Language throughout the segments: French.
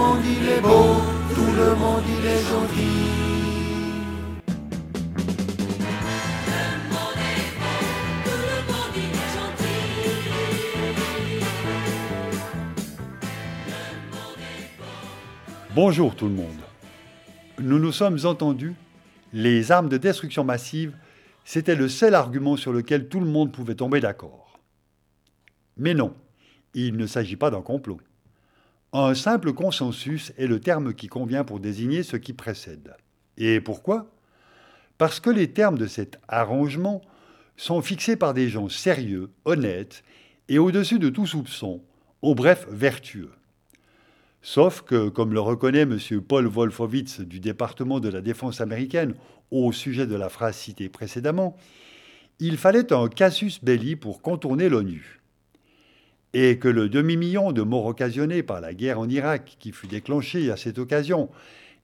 monde il est beau, tout le monde il est gentil. Bonjour tout le monde. Nous nous sommes entendus. Les armes de destruction massive, c'était le seul argument sur lequel tout le monde pouvait tomber d'accord. Mais non, il ne s'agit pas d'un complot. Un simple consensus est le terme qui convient pour désigner ce qui précède. Et pourquoi? Parce que les termes de cet arrangement sont fixés par des gens sérieux, honnêtes et au-dessus de tout soupçon, au bref vertueux. Sauf que, comme le reconnaît M. Paul Wolfowitz du département de la défense américaine au sujet de la phrase citée précédemment, il fallait un casus belli pour contourner l'ONU. Et que le demi-million de morts occasionnés par la guerre en Irak qui fut déclenchée à cette occasion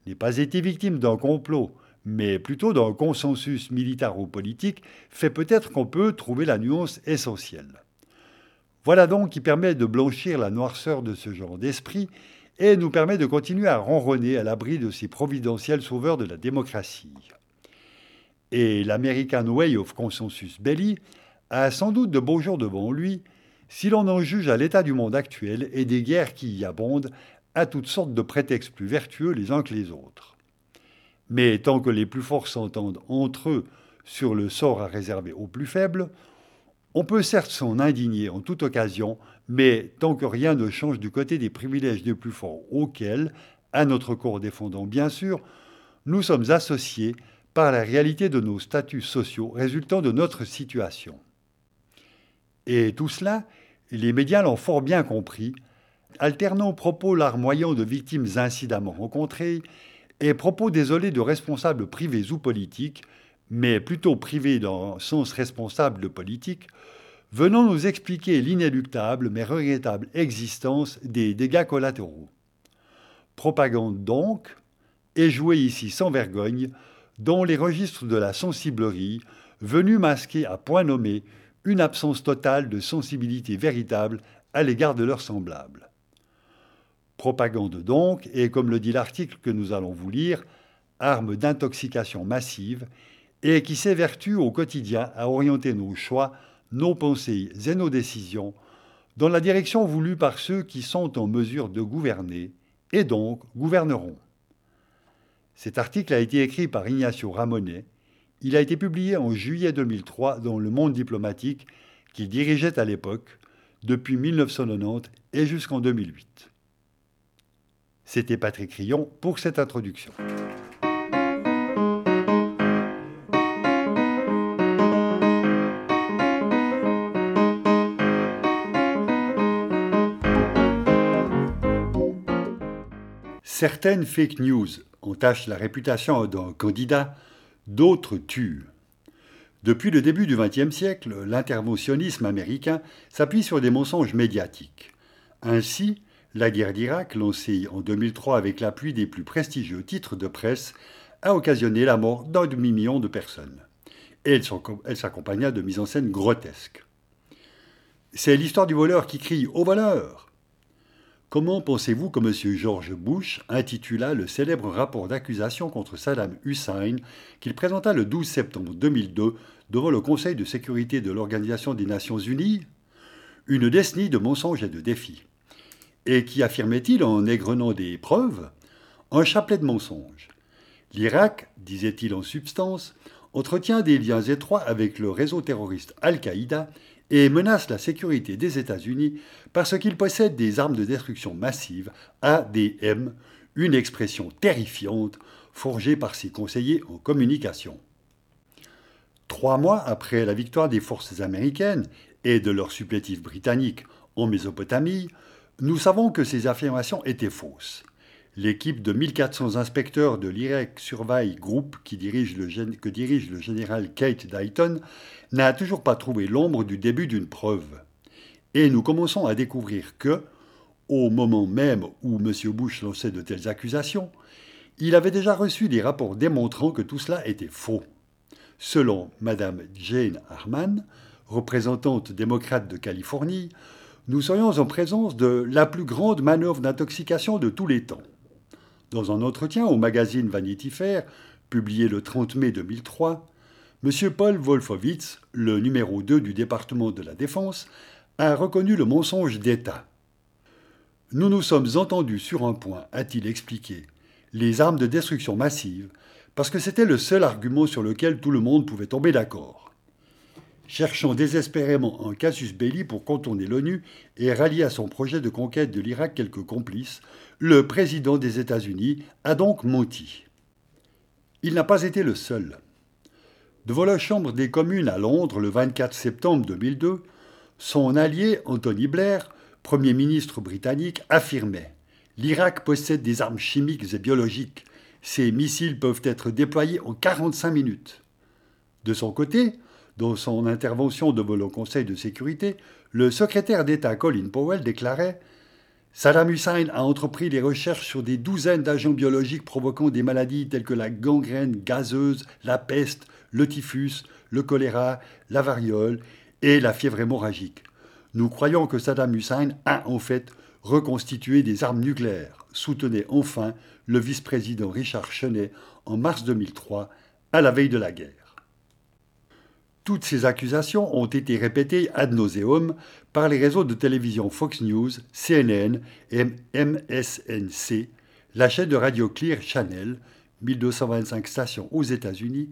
n'ait pas été victime d'un complot, mais plutôt d'un consensus militaro-politique, fait peut-être qu'on peut trouver la nuance essentielle. Voilà donc qui permet de blanchir la noirceur de ce genre d'esprit et nous permet de continuer à ronronner à l'abri de ces providentiels sauveurs de la démocratie. Et l'American Way of Consensus Belli a sans doute de beaux jours devant lui, si l'on en juge à l'état du monde actuel et des guerres qui y abondent, à toutes sortes de prétextes plus vertueux les uns que les autres. Mais tant que les plus forts s'entendent entre eux sur le sort à réserver aux plus faibles, on peut certes s'en indigner en toute occasion, mais tant que rien ne change du côté des privilèges des plus forts auxquels, à notre corps défendant bien sûr, nous sommes associés par la réalité de nos statuts sociaux résultant de notre situation. Et tout cela, les médias l'ont fort bien compris, alternant propos larmoyants de victimes incidemment rencontrées et propos désolés de responsables privés ou politiques mais plutôt privé dans sens responsable de politique, venant nous expliquer l'inéluctable mais regrettable existence des dégâts collatéraux. Propagande donc, et jouée ici sans vergogne, dans les registres de la sensiblerie, venue masquer à point nommé une absence totale de sensibilité véritable à l'égard de leurs semblables. Propagande donc, et comme le dit l'article que nous allons vous lire, arme d'intoxication massive et qui s'évertue au quotidien à orienter nos choix, nos pensées et nos décisions dans la direction voulue par ceux qui sont en mesure de gouverner et donc gouverneront. Cet article a été écrit par Ignacio Ramonet. Il a été publié en juillet 2003 dans Le Monde diplomatique qu'il dirigeait à l'époque, depuis 1990 et jusqu'en 2008. C'était Patrick Rion pour cette introduction. Certaines fake news entachent la réputation d'un candidat, d'autres tuent. Depuis le début du XXe siècle, l'interventionnisme américain s'appuie sur des mensonges médiatiques. Ainsi, la guerre d'Irak, lancée en 2003 avec l'appui des plus prestigieux titres de presse, a occasionné la mort d'un demi-million de personnes. Et elle s'accompagna de mises en scène grotesques. C'est l'histoire du voleur qui crie Au voleur Comment pensez-vous que M. George Bush intitula le célèbre rapport d'accusation contre Saddam Hussein qu'il présenta le 12 septembre 2002 devant le Conseil de sécurité de l'Organisation des Nations Unies? Une décennie de mensonges et de défis. Et qui affirmait-il en égrenant des preuves? Un chapelet de mensonges. L'Irak, disait-il en substance, entretient des liens étroits avec le réseau terroriste Al-Qaïda et menace la sécurité des États-Unis parce qu'il possède des armes de destruction massive, ADM, une expression terrifiante forgée par ses conseillers en communication. Trois mois après la victoire des forces américaines et de leurs supplétifs britanniques en Mésopotamie, nous savons que ces affirmations étaient fausses. L'équipe de 1400 inspecteurs de l'Iraq Survey Group, qui dirige le, que dirige le général Kate Dayton, n'a toujours pas trouvé l'ombre du début d'une preuve. Et nous commençons à découvrir que, au moment même où M. Bush lançait de telles accusations, il avait déjà reçu des rapports démontrant que tout cela était faux. Selon Mme Jane Harman, représentante démocrate de Californie, nous serions en présence de la plus grande manœuvre d'intoxication de tous les temps. Dans un entretien au magazine Vanity Fair, publié le 30 mai 2003, M. Paul Wolfowitz, le numéro 2 du département de la Défense, a reconnu le mensonge d'État. Nous nous sommes entendus sur un point, a-t-il expliqué, les armes de destruction massive, parce que c'était le seul argument sur lequel tout le monde pouvait tomber d'accord. Cherchant désespérément un casus belli pour contourner l'ONU et rallier à son projet de conquête de l'Irak quelques complices, le président des États-Unis a donc menti. Il n'a pas été le seul. Devant la Chambre des communes à Londres le 24 septembre 2002, son allié Anthony Blair, Premier ministre britannique, affirmait L'Irak possède des armes chimiques et biologiques. Ces missiles peuvent être déployés en 45 minutes. De son côté, dans son intervention devant le Conseil de sécurité, le secrétaire d'État Colin Powell déclarait Saddam Hussein a entrepris des recherches sur des douzaines d'agents biologiques provoquant des maladies telles que la gangrène gazeuse, la peste, le typhus, le choléra, la variole et la fièvre hémorragique. Nous croyons que Saddam Hussein a en fait reconstitué des armes nucléaires, soutenait enfin le vice-président Richard Cheney en mars 2003, à la veille de la guerre. Toutes ces accusations ont été répétées ad nauseum par les réseaux de télévision Fox News, CNN et MSNC, la chaîne de radio Clear Channel, 1225 stations aux États-Unis,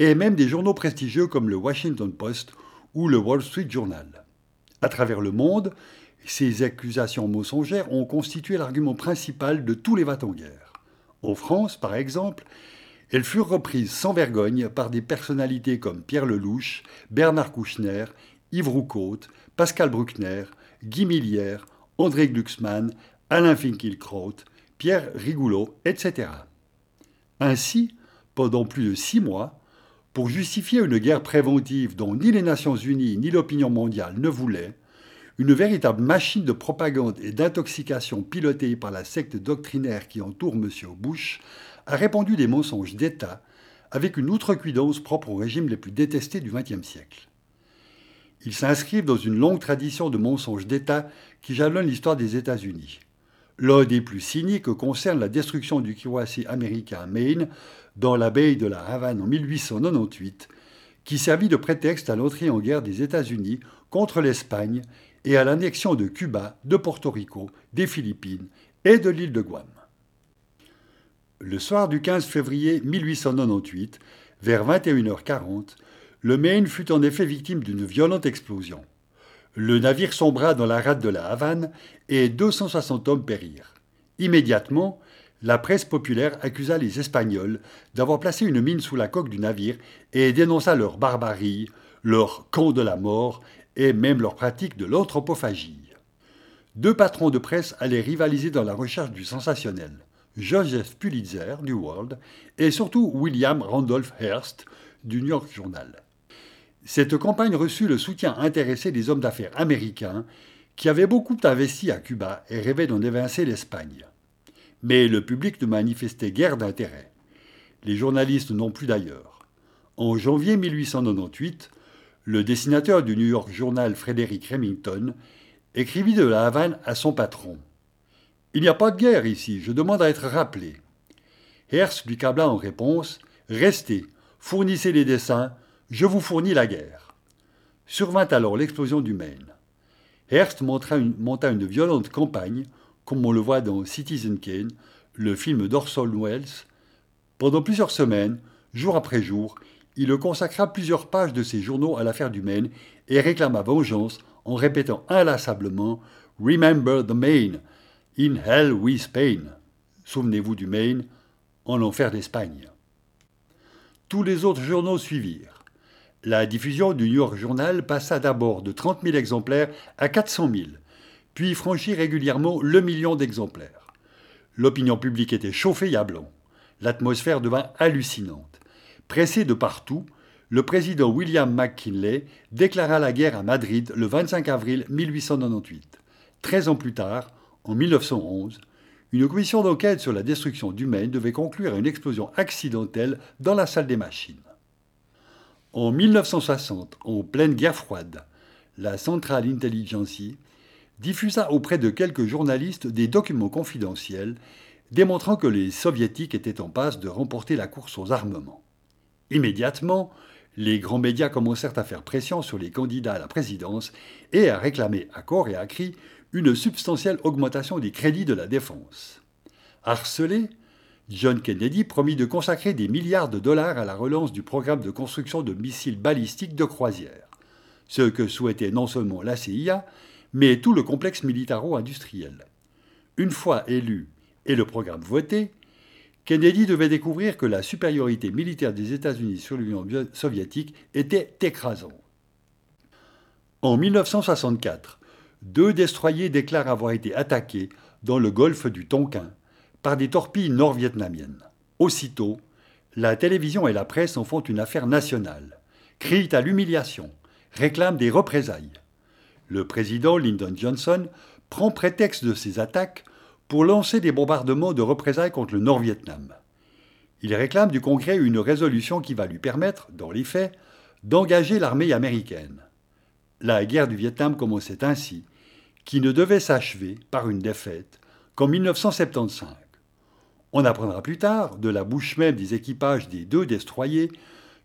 et même des journaux prestigieux comme le Washington Post ou le Wall Street Journal. À travers le monde, ces accusations mensongères ont constitué l'argument principal de tous les va En France, par exemple, elles furent reprises sans vergogne par des personnalités comme Pierre Lelouch, Bernard Kouchner, Yves Roucault, Pascal Bruckner, Guy Millière, André Glucksmann, Alain Finkielkraut, Pierre Rigoulot, etc. Ainsi, pendant plus de six mois, pour justifier une guerre préventive dont ni les Nations Unies ni l'opinion mondiale ne voulaient, une véritable machine de propagande et d'intoxication pilotée par la secte doctrinaire qui entoure M. Bush a répandu des mensonges d'État avec une outrecuidance propre au régime les plus détestés du XXe siècle. Ils s'inscrivent dans une longue tradition de mensonges d'État qui jalonne l'histoire des États-Unis. L'un des plus cyniques concerne la destruction du Kiwasi américain Maine dans la baie de la Havane en 1898, qui servit de prétexte à l'entrée en guerre des États-Unis contre l'Espagne et à l'annexion de Cuba, de Porto Rico, des Philippines et de l'île de Guam. Le soir du 15 février 1898, vers 21h40, le Maine fut en effet victime d'une violente explosion. Le navire sombra dans la rade de la Havane et 260 hommes périrent. Immédiatement, la presse populaire accusa les Espagnols d'avoir placé une mine sous la coque du navire et dénonça leur barbarie, leur camp de la mort et même leur pratique de l'anthropophagie. Deux patrons de presse allaient rivaliser dans la recherche du sensationnel. Joseph Pulitzer du World et surtout William Randolph Hearst du New York Journal. Cette campagne reçut le soutien intéressé des hommes d'affaires américains qui avaient beaucoup investi à Cuba et rêvaient d'en évincer l'Espagne. Mais le public ne manifestait guère d'intérêt. Les journalistes non plus d'ailleurs. En janvier 1898, le dessinateur du New York Journal Frederick Remington écrivit de la Havane à son patron. Il n'y a pas de guerre ici, je demande à être rappelé. Hearst lui câbla en réponse Restez, fournissez les dessins, je vous fournis la guerre. Survint alors l'explosion du Maine. Hearst monta une, monta une violente campagne, comme on le voit dans Citizen Kane, le film d'Orson Welles. Pendant plusieurs semaines, jour après jour, il consacra plusieurs pages de ses journaux à l'affaire du Maine et réclama vengeance en répétant inlassablement Remember the Maine, In Hell with Spain. Souvenez-vous du Maine, en enfer d'Espagne. Tous les autres journaux suivirent. La diffusion du New York Journal passa d'abord de 30 000 exemplaires à 400 000, puis franchit régulièrement le million d'exemplaires. L'opinion publique était chauffée à blanc. L'atmosphère devint hallucinante. Pressé de partout, le président William McKinley déclara la guerre à Madrid le 25 avril 1898. Treize ans plus tard, en 1911, une commission d'enquête sur la destruction du Maine devait conclure à une explosion accidentelle dans la salle des machines. En 1960, en pleine guerre froide, la Central Intelligence diffusa auprès de quelques journalistes des documents confidentiels démontrant que les soviétiques étaient en passe de remporter la course aux armements. Immédiatement, les grands médias commencèrent à faire pression sur les candidats à la présidence et à réclamer à corps et à cri une substantielle augmentation des crédits de la défense. Harcelé, John Kennedy promit de consacrer des milliards de dollars à la relance du programme de construction de missiles balistiques de croisière, ce que souhaitait non seulement la CIA, mais tout le complexe militaro-industriel. Une fois élu et le programme voté, Kennedy devait découvrir que la supériorité militaire des États-Unis sur l'Union soviétique était écrasante. En 1964, deux destroyers déclarent avoir été attaqués dans le golfe du Tonkin par des torpilles nord-vietnamiennes. Aussitôt, la télévision et la presse en font une affaire nationale, crient à l'humiliation, réclament des représailles. Le président Lyndon Johnson prend prétexte de ces attaques pour lancer des bombardements de représailles contre le Nord-Vietnam. Il réclame du Congrès une résolution qui va lui permettre, dans les faits, d'engager l'armée américaine. La guerre du Vietnam commençait ainsi, qui ne devait s'achever par une défaite qu'en 1975. On apprendra plus tard, de la bouche même des équipages des deux destroyers,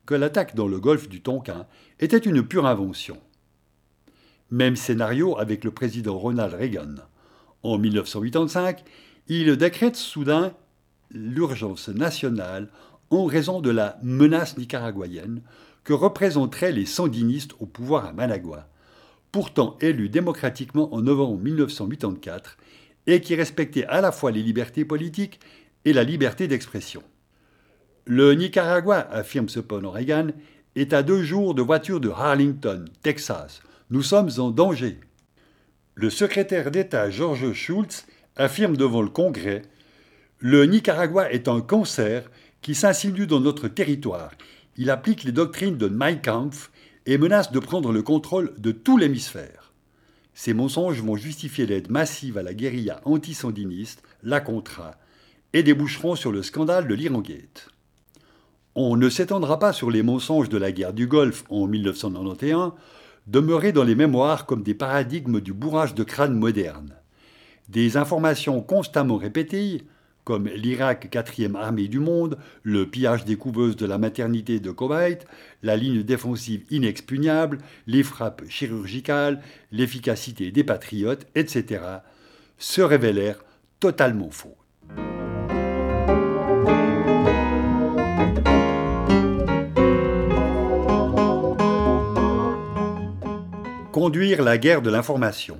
que l'attaque dans le golfe du Tonkin était une pure invention. Même scénario avec le président Ronald Reagan. En 1985, il décrète soudain l'urgence nationale en raison de la menace nicaraguayenne que représenteraient les sandinistes au pouvoir à Managua, pourtant élus démocratiquement en novembre 1984 et qui respectaient à la fois les libertés politiques et la liberté d'expression. Le Nicaragua, affirme cependant Reagan, est à deux jours de voiture de Harlington, Texas. Nous sommes en danger. Le secrétaire d'État George Schultz affirme devant le Congrès Le Nicaragua est un cancer qui s'insinue dans notre territoire. Il applique les doctrines de Mein Kampf et menace de prendre le contrôle de tout l'hémisphère. Ces mensonges vont justifier l'aide massive à la guérilla anti-sandiniste, la Contra, et déboucheront sur le scandale de l'Irangate. On ne s'étendra pas sur les mensonges de la guerre du Golfe en 1991 demeuraient dans les mémoires comme des paradigmes du bourrage de crâne moderne. Des informations constamment répétées, comme l'Irak quatrième armée du monde, le pillage des couveuses de la maternité de Koweït, la ligne défensive inexpugnable, les frappes chirurgicales, l'efficacité des patriotes, etc., se révélèrent totalement faux. Conduire la guerre de l'information.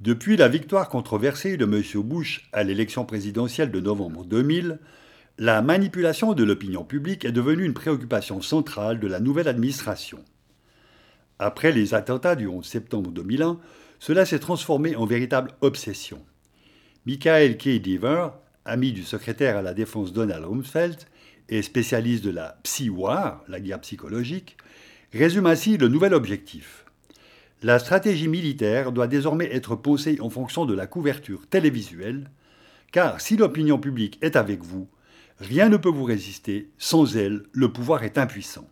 Depuis la victoire controversée de M. Bush à l'élection présidentielle de novembre 2000, la manipulation de l'opinion publique est devenue une préoccupation centrale de la nouvelle administration. Après les attentats du 11 septembre 2001, cela s'est transformé en véritable obsession. Michael K. Deaver, ami du secrétaire à la défense Donald Rumsfeld et spécialiste de la psy-war, la guerre psychologique, résume ainsi le nouvel objectif. La stratégie militaire doit désormais être posée en fonction de la couverture télévisuelle, car si l'opinion publique est avec vous, rien ne peut vous résister, sans elle, le pouvoir est impuissant.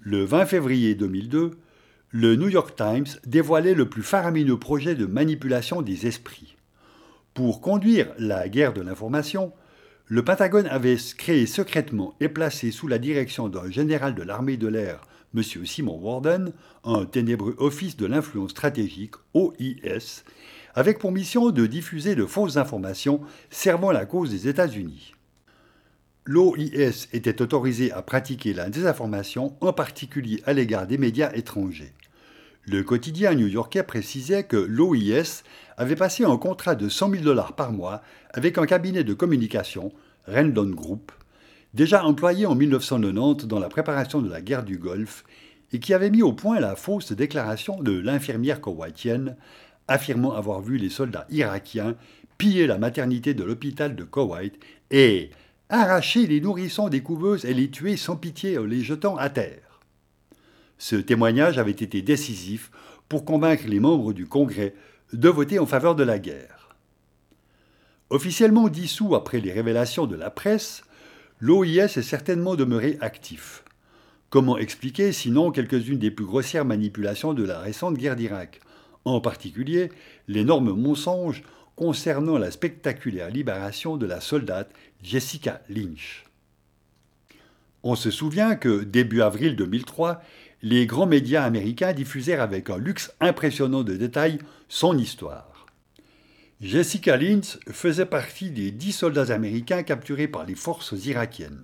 Le 20 février 2002, le New York Times dévoilait le plus faramineux projet de manipulation des esprits. Pour conduire la guerre de l'information, le Pentagone avait créé secrètement et placé sous la direction d'un général de l'armée de l'air, M. Simon Warden, un ténébreux office de l'influence stratégique, OIS, avec pour mission de diffuser de fausses informations servant la cause des États-Unis. L'OIS était autorisé à pratiquer la désinformation, en particulier à l'égard des médias étrangers. Le quotidien new-yorkais précisait que l'OIS avait passé un contrat de 100 000 dollars par mois avec un cabinet de communication, Rendon Group, déjà employé en 1990 dans la préparation de la guerre du Golfe et qui avait mis au point la fausse déclaration de l'infirmière koweïtienne affirmant avoir vu les soldats irakiens piller la maternité de l'hôpital de Koweït et arracher les nourrissons des couveuses et les tuer sans pitié en les jetant à terre. Ce témoignage avait été décisif pour convaincre les membres du Congrès de voter en faveur de la guerre. Officiellement dissous après les révélations de la presse, l'OIS est certainement demeuré actif. Comment expliquer sinon quelques-unes des plus grossières manipulations de la récente guerre d'Irak? En particulier l'énorme mensonge concernant la spectaculaire libération de la soldate Jessica Lynch. On se souvient que, début avril 2003, les grands médias américains diffusèrent avec un luxe impressionnant de détails son histoire. Jessica Lynch faisait partie des dix soldats américains capturés par les forces irakiennes.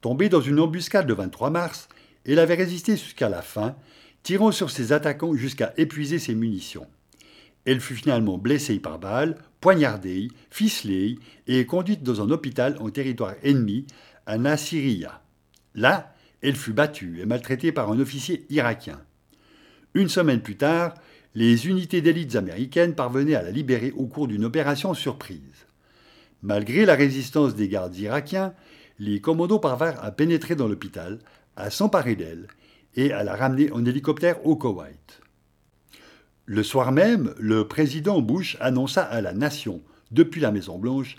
Tombée dans une embuscade le 23 mars, elle avait résisté jusqu'à la fin, tirant sur ses attaquants jusqu'à épuiser ses munitions. Elle fut finalement blessée par balle, poignardée, ficelée et conduite dans un hôpital en territoire ennemi à Nasiriyah. Là, elle fut battue et maltraitée par un officier irakien. Une semaine plus tard, les unités d'élites américaines parvenaient à la libérer au cours d'une opération surprise. Malgré la résistance des gardes irakiens, les commandos parvinrent à pénétrer dans l'hôpital, à s'emparer d'elle et à la ramener en hélicoptère au Koweït. Le soir même, le président Bush annonça à la nation, depuis la Maison-Blanche,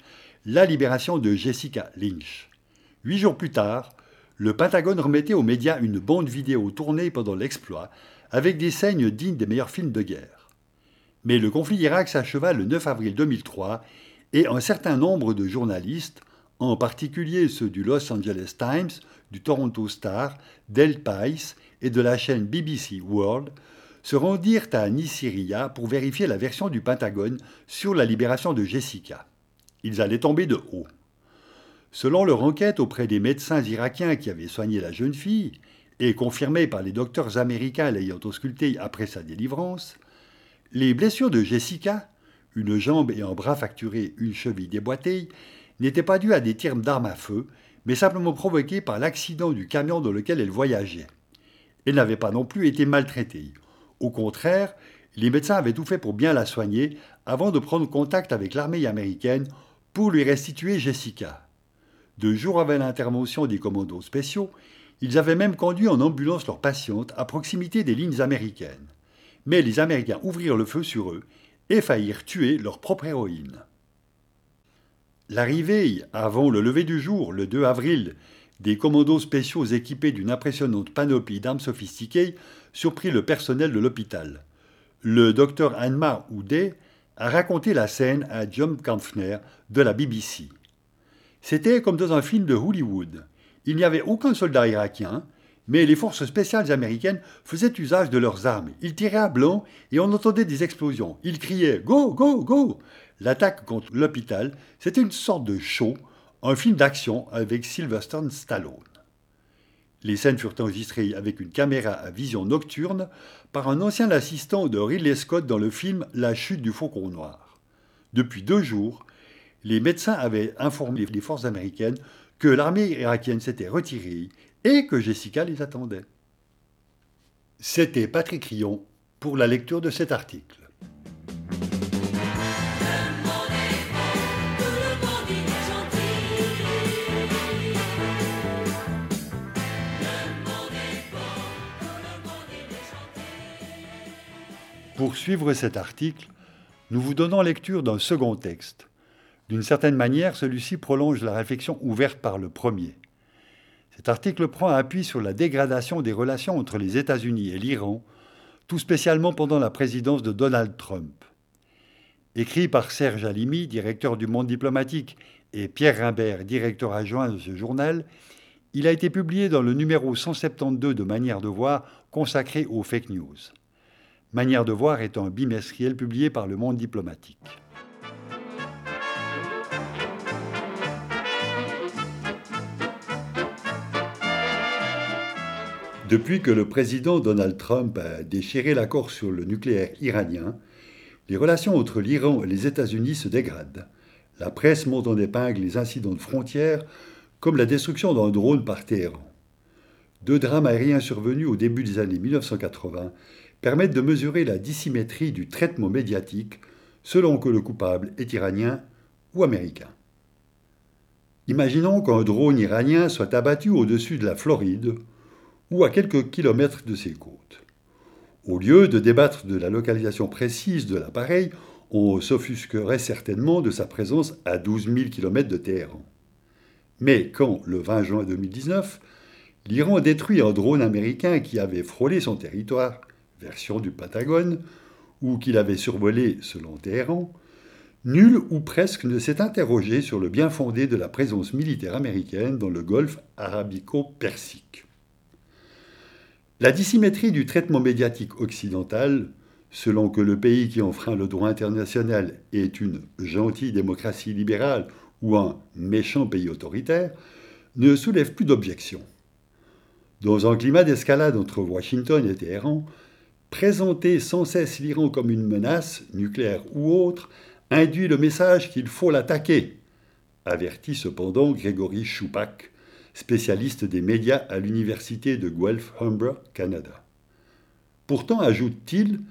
la libération de Jessica Lynch. Huit jours plus tard, le Pentagone remettait aux médias une bande vidéo tournée pendant l'exploit, avec des scènes dignes des meilleurs films de guerre. Mais le conflit d'Irak s'acheva le 9 avril 2003 et un certain nombre de journalistes, en particulier ceux du Los Angeles Times, du Toronto Star, d'El Pais et de la chaîne BBC World, se rendirent à Nisiriya pour vérifier la version du Pentagone sur la libération de Jessica. Ils allaient tomber de haut. Selon leur enquête auprès des médecins irakiens qui avaient soigné la jeune fille, et confirmée par les docteurs américains l'ayant auscultée après sa délivrance, les blessures de Jessica, une jambe et un bras fracturés, une cheville déboîtée, n'étaient pas dues à des tirs d'armes à feu, mais simplement provoquées par l'accident du camion dans lequel elle voyageait. Elle n'avait pas non plus été maltraitée. Au contraire, les médecins avaient tout fait pour bien la soigner avant de prendre contact avec l'armée américaine pour lui restituer Jessica. Deux jours avant l'intervention des commandos spéciaux, ils avaient même conduit en ambulance leur patiente à proximité des lignes américaines. Mais les Américains ouvrirent le feu sur eux et faillirent tuer leur propre héroïne. L'arrivée, avant le lever du jour, le 2 avril, des commandos spéciaux équipés d'une impressionnante panoplie d'armes sophistiquées surprit le personnel de l'hôpital. Le docteur Anmar Oudé a raconté la scène à John Kampfner de la BBC. C'était comme dans un film de Hollywood. Il n'y avait aucun soldat irakien, mais les forces spéciales américaines faisaient usage de leurs armes. Ils tiraient à blanc et on entendait des explosions. Ils criaient Go, go, go L'attaque contre l'hôpital, c'était une sorte de show, un film d'action avec Sylvester Stallone. Les scènes furent enregistrées avec une caméra à vision nocturne par un ancien assistant de Ridley Scott dans le film La chute du faucon noir. Depuis deux jours, les médecins avaient informé les forces américaines que l'armée irakienne s'était retirée et que Jessica les attendait. C'était Patrick Rion pour la lecture de cet article. Pour suivre cet article, nous vous donnons lecture d'un second texte, d'une certaine manière, celui-ci prolonge la réflexion ouverte par le premier. Cet article prend appui sur la dégradation des relations entre les États-Unis et l'Iran, tout spécialement pendant la présidence de Donald Trump. Écrit par Serge Alimi, directeur du Monde diplomatique, et Pierre Rimbert, directeur adjoint de ce journal, il a été publié dans le numéro 172 de Manière de voir consacré aux fake news. Manière de voir est un bimestriel publié par le Monde diplomatique. Depuis que le président Donald Trump a déchiré l'accord sur le nucléaire iranien, les relations entre l'Iran et les États-Unis se dégradent. La presse monte en épingle les incidents de frontières, comme la destruction d'un drone par Téhéran. Deux drames aériens survenus au début des années 1980 permettent de mesurer la dissymétrie du traitement médiatique selon que le coupable est iranien ou américain. Imaginons qu'un drone iranien soit abattu au-dessus de la Floride ou à quelques kilomètres de ses côtes. Au lieu de débattre de la localisation précise de l'appareil, on s'offusquerait certainement de sa présence à 12 000 km de Téhéran. Mais quand, le 20 juin 2019, l'Iran détruit un drone américain qui avait frôlé son territoire, version du Pentagone, ou qu'il avait survolé selon Téhéran, nul ou presque ne s'est interrogé sur le bien fondé de la présence militaire américaine dans le golfe arabico-persique. La dissymétrie du traitement médiatique occidental, selon que le pays qui enfreint le droit international est une gentille démocratie libérale ou un méchant pays autoritaire, ne soulève plus d'objections. Dans un climat d'escalade entre Washington et Téhéran, présenter sans cesse l'Iran comme une menace, nucléaire ou autre, induit le message qu'il faut l'attaquer, avertit cependant Grégory Choupak, spécialiste des médias à l'université de Guelph Humber, Canada. Pourtant, ajoute-t-il,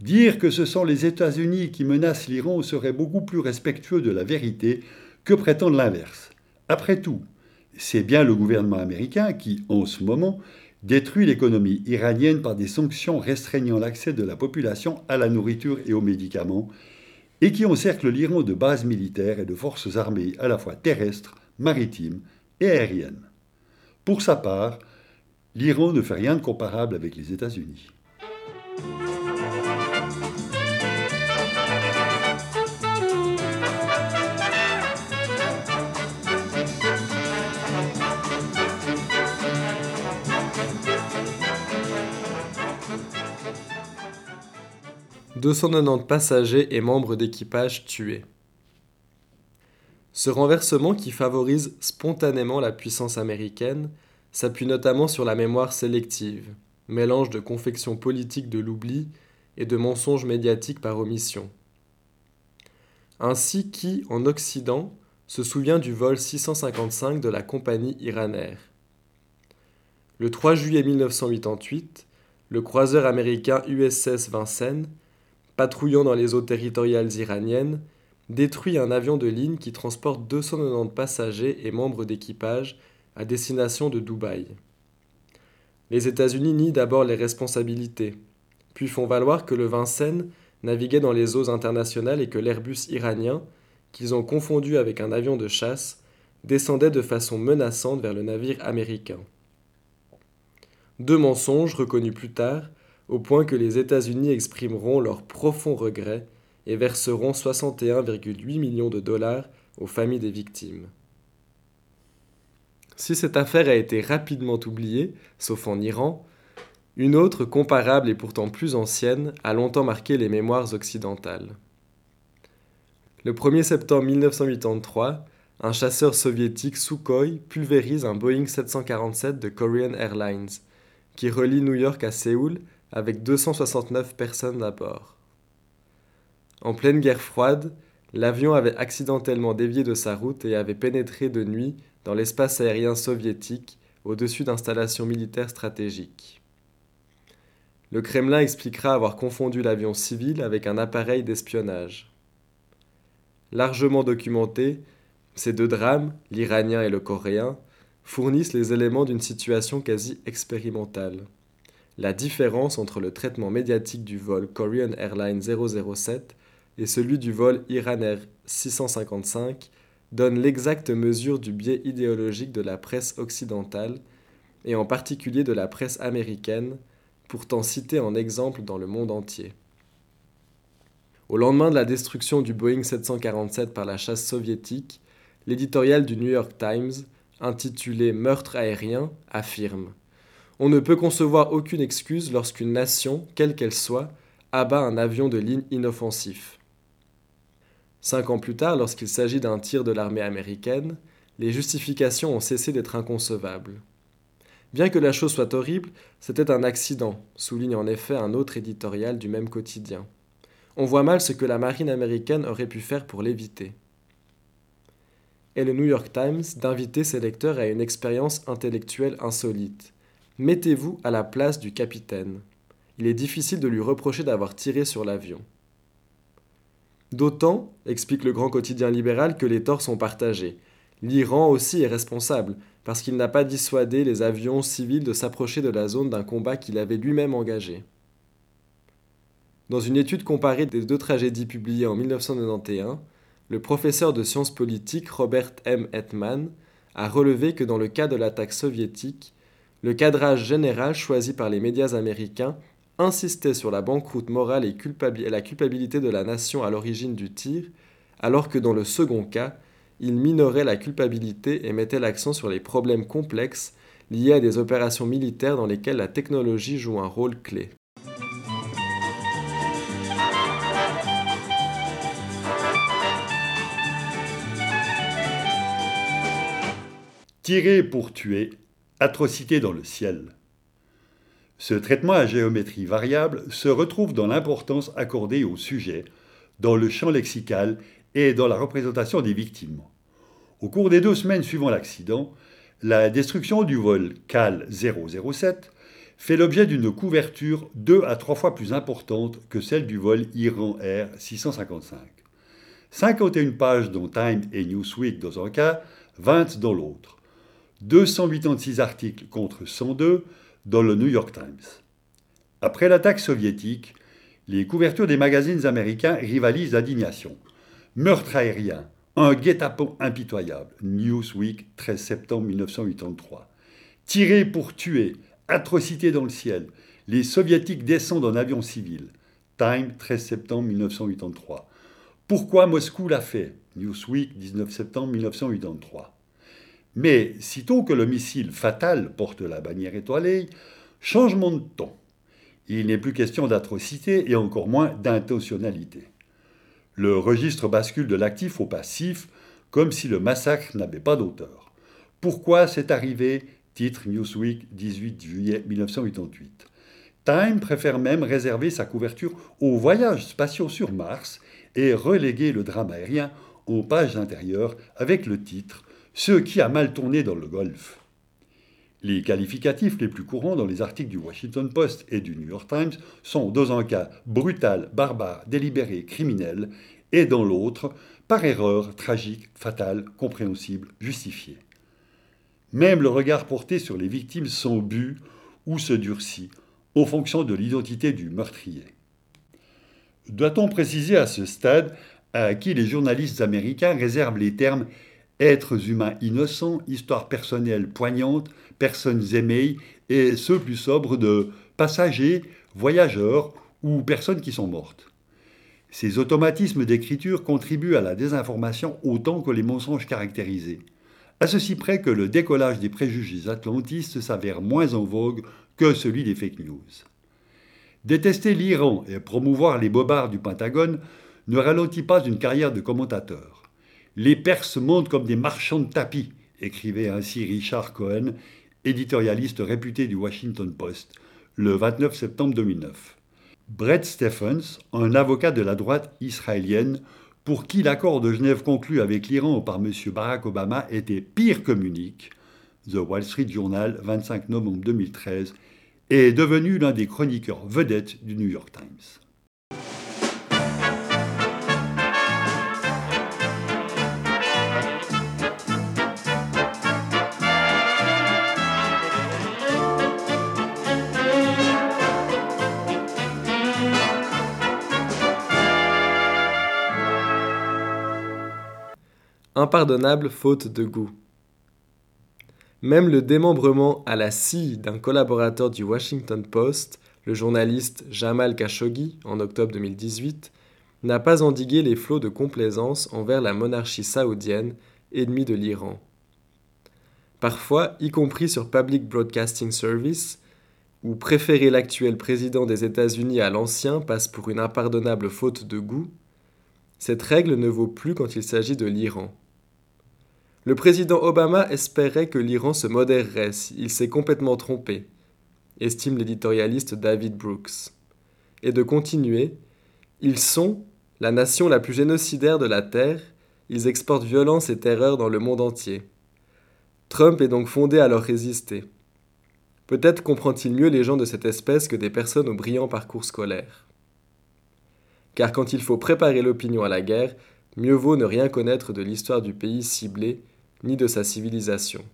dire que ce sont les États-Unis qui menacent l'Iran serait beaucoup plus respectueux de la vérité que prétendre l'inverse. Après tout, c'est bien le gouvernement américain qui, en ce moment, détruit l'économie iranienne par des sanctions restreignant l'accès de la population à la nourriture et aux médicaments, et qui encercle l'Iran de bases militaires et de forces armées à la fois terrestres, maritimes et aériennes. Pour sa part, l'Iran ne fait rien de comparable avec les États-Unis. « 290 passagers et membres d'équipage tués. Ce renversement qui favorise spontanément la puissance américaine s'appuie notamment sur la mémoire sélective, mélange de confection politique de l'oubli et de mensonges médiatiques par omission. Ainsi qui, en Occident, se souvient du vol 655 de la compagnie Iranair Le 3 juillet 1988, le croiseur américain USS Vincennes patrouillant dans les eaux territoriales iraniennes, détruit un avion de ligne qui transporte 290 passagers et membres d'équipage à destination de Dubaï. Les États-Unis nient d'abord les responsabilités, puis font valoir que le Vincennes naviguait dans les eaux internationales et que l'Airbus iranien, qu'ils ont confondu avec un avion de chasse, descendait de façon menaçante vers le navire américain. Deux mensonges reconnus plus tard au point que les États-Unis exprimeront leur profond regret et verseront 61,8 millions de dollars aux familles des victimes. Si cette affaire a été rapidement oubliée, sauf en Iran, une autre, comparable et pourtant plus ancienne, a longtemps marqué les mémoires occidentales. Le 1er septembre 1983, un chasseur soviétique Sukhoi pulvérise un Boeing 747 de Korean Airlines, qui relie New York à Séoul avec 269 personnes à bord. En pleine guerre froide, l'avion avait accidentellement dévié de sa route et avait pénétré de nuit dans l'espace aérien soviétique au-dessus d'installations militaires stratégiques. Le Kremlin expliquera avoir confondu l'avion civil avec un appareil d'espionnage. Largement documentés, ces deux drames, l'iranien et le coréen, fournissent les éléments d'une situation quasi expérimentale. La différence entre le traitement médiatique du vol Korean Airlines 007 et celui du vol Iran Air 655 donne l'exacte mesure du biais idéologique de la presse occidentale, et en particulier de la presse américaine, pourtant citée en exemple dans le monde entier. Au lendemain de la destruction du Boeing 747 par la chasse soviétique, l'éditorial du New York Times, intitulé Meurtre aérien, affirme on ne peut concevoir aucune excuse lorsqu'une nation, quelle qu'elle soit, abat un avion de ligne inoffensif. Cinq ans plus tard, lorsqu'il s'agit d'un tir de l'armée américaine, les justifications ont cessé d'être inconcevables. Bien que la chose soit horrible, c'était un accident, souligne en effet un autre éditorial du même quotidien. On voit mal ce que la marine américaine aurait pu faire pour l'éviter. Et le New York Times d'inviter ses lecteurs à une expérience intellectuelle insolite, Mettez-vous à la place du capitaine. Il est difficile de lui reprocher d'avoir tiré sur l'avion. D'autant, explique le grand quotidien libéral, que les torts sont partagés. L'Iran aussi est responsable, parce qu'il n'a pas dissuadé les avions civils de s'approcher de la zone d'un combat qu'il avait lui-même engagé. Dans une étude comparée des deux tragédies publiées en 1991, le professeur de sciences politiques Robert M. Hetman a relevé que dans le cas de l'attaque soviétique, le cadrage général choisi par les médias américains insistait sur la banqueroute morale et, la culpabilité de la nation à l'origine du tir, alors que dans le second cas, il minorait la culpabilité et mettait l'accent sur les problèmes complexes liés à des opérations militaires dans lesquelles la technologie joue un rôle clé. Tirer pour tuer, atrocité dans le ciel. Ce traitement à géométrie variable se retrouve dans l'importance accordée au sujet, dans le champ lexical et dans la représentation des victimes. Au cours des deux semaines suivant l'accident, la destruction du vol CAL 007 fait l'objet d'une couverture deux à trois fois plus importante que celle du vol Iran Air 655. 51 pages dont Time et Newsweek dans un cas, 20 dans l'autre. 286 articles contre 102 dans le New York Times. Après l'attaque soviétique, les couvertures des magazines américains rivalisent d'indignation. Meurtre aérien, un guet-apens impitoyable. Newsweek, 13 septembre 1983. Tirer pour tuer, atrocité dans le ciel. Les soviétiques descendent en avion civil. Time, 13 septembre 1983. Pourquoi Moscou l'a fait? Newsweek, 19 septembre 1983. Mais sitôt que le missile fatal porte la bannière étoilée, changement de ton. Il n'est plus question d'atrocité et encore moins d'intentionnalité. Le registre bascule de l'actif au passif, comme si le massacre n'avait pas d'auteur. Pourquoi c'est arrivé? Titre Newsweek, 18 juillet 1988. Time préfère même réserver sa couverture aux voyages spatiaux sur Mars et reléguer le drame aérien aux pages intérieures avec le titre ce qui a mal tourné dans le Golfe. Les qualificatifs les plus courants dans les articles du Washington Post et du New York Times sont dans un cas brutal, barbare, délibéré, criminel, et dans l'autre par erreur, tragique, fatale, compréhensible, justifiée. Même le regard porté sur les victimes s'embue ou se durcit en fonction de l'identité du meurtrier. Doit-on préciser à ce stade à qui les journalistes américains réservent les termes Êtres humains innocents, histoires personnelles poignantes, personnes aimées, et ceux plus sobres de passagers, voyageurs ou personnes qui sont mortes. Ces automatismes d'écriture contribuent à la désinformation autant que les mensonges caractérisés, à ceci près que le décollage des préjugés atlantistes s'avère moins en vogue que celui des fake news. Détester l'Iran et promouvoir les bobards du Pentagone ne ralentit pas une carrière de commentateur. Les Perses montent comme des marchands de tapis, écrivait ainsi Richard Cohen, éditorialiste réputé du Washington Post, le 29 septembre 2009. Brett Stephens, un avocat de la droite israélienne, pour qui l'accord de Genève conclu avec l'Iran par M. Barack Obama était pire que Munich, The Wall Street Journal, 25 novembre 2013, est devenu l'un des chroniqueurs vedettes du New York Times. Impardonnable faute de goût. Même le démembrement à la scie d'un collaborateur du Washington Post, le journaliste Jamal Khashoggi, en octobre 2018, n'a pas endigué les flots de complaisance envers la monarchie saoudienne, ennemie de l'Iran. Parfois, y compris sur Public Broadcasting Service, où préférer l'actuel président des États-Unis à l'ancien passe pour une impardonnable faute de goût, cette règle ne vaut plus quand il s'agit de l'Iran. Le président Obama espérait que l'Iran se modérerait. Il s'est complètement trompé, estime l'éditorialiste David Brooks. Et de continuer Ils sont la nation la plus génocidaire de la Terre, ils exportent violence et terreur dans le monde entier. Trump est donc fondé à leur résister. Peut-être comprend-il mieux les gens de cette espèce que des personnes au brillant parcours scolaire. Car quand il faut préparer l'opinion à la guerre, mieux vaut ne rien connaître de l'histoire du pays ciblé ni de sa civilisation.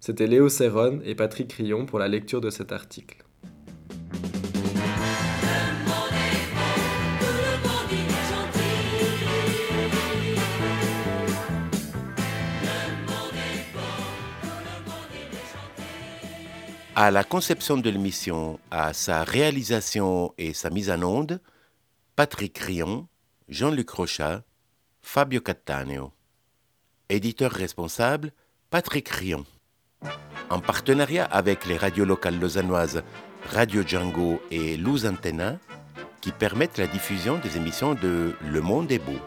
C'était Léo Serron et Patrick Rion pour la lecture de cet article. À la conception de l'émission, à sa réalisation et sa mise en onde, Patrick Rion, Jean-Luc Rochat, Fabio Cattaneo. Éditeur responsable, Patrick Rion. En partenariat avec les radios locales lausannoises Radio Django et Luz Antenna, qui permettent la diffusion des émissions de Le Monde est beau.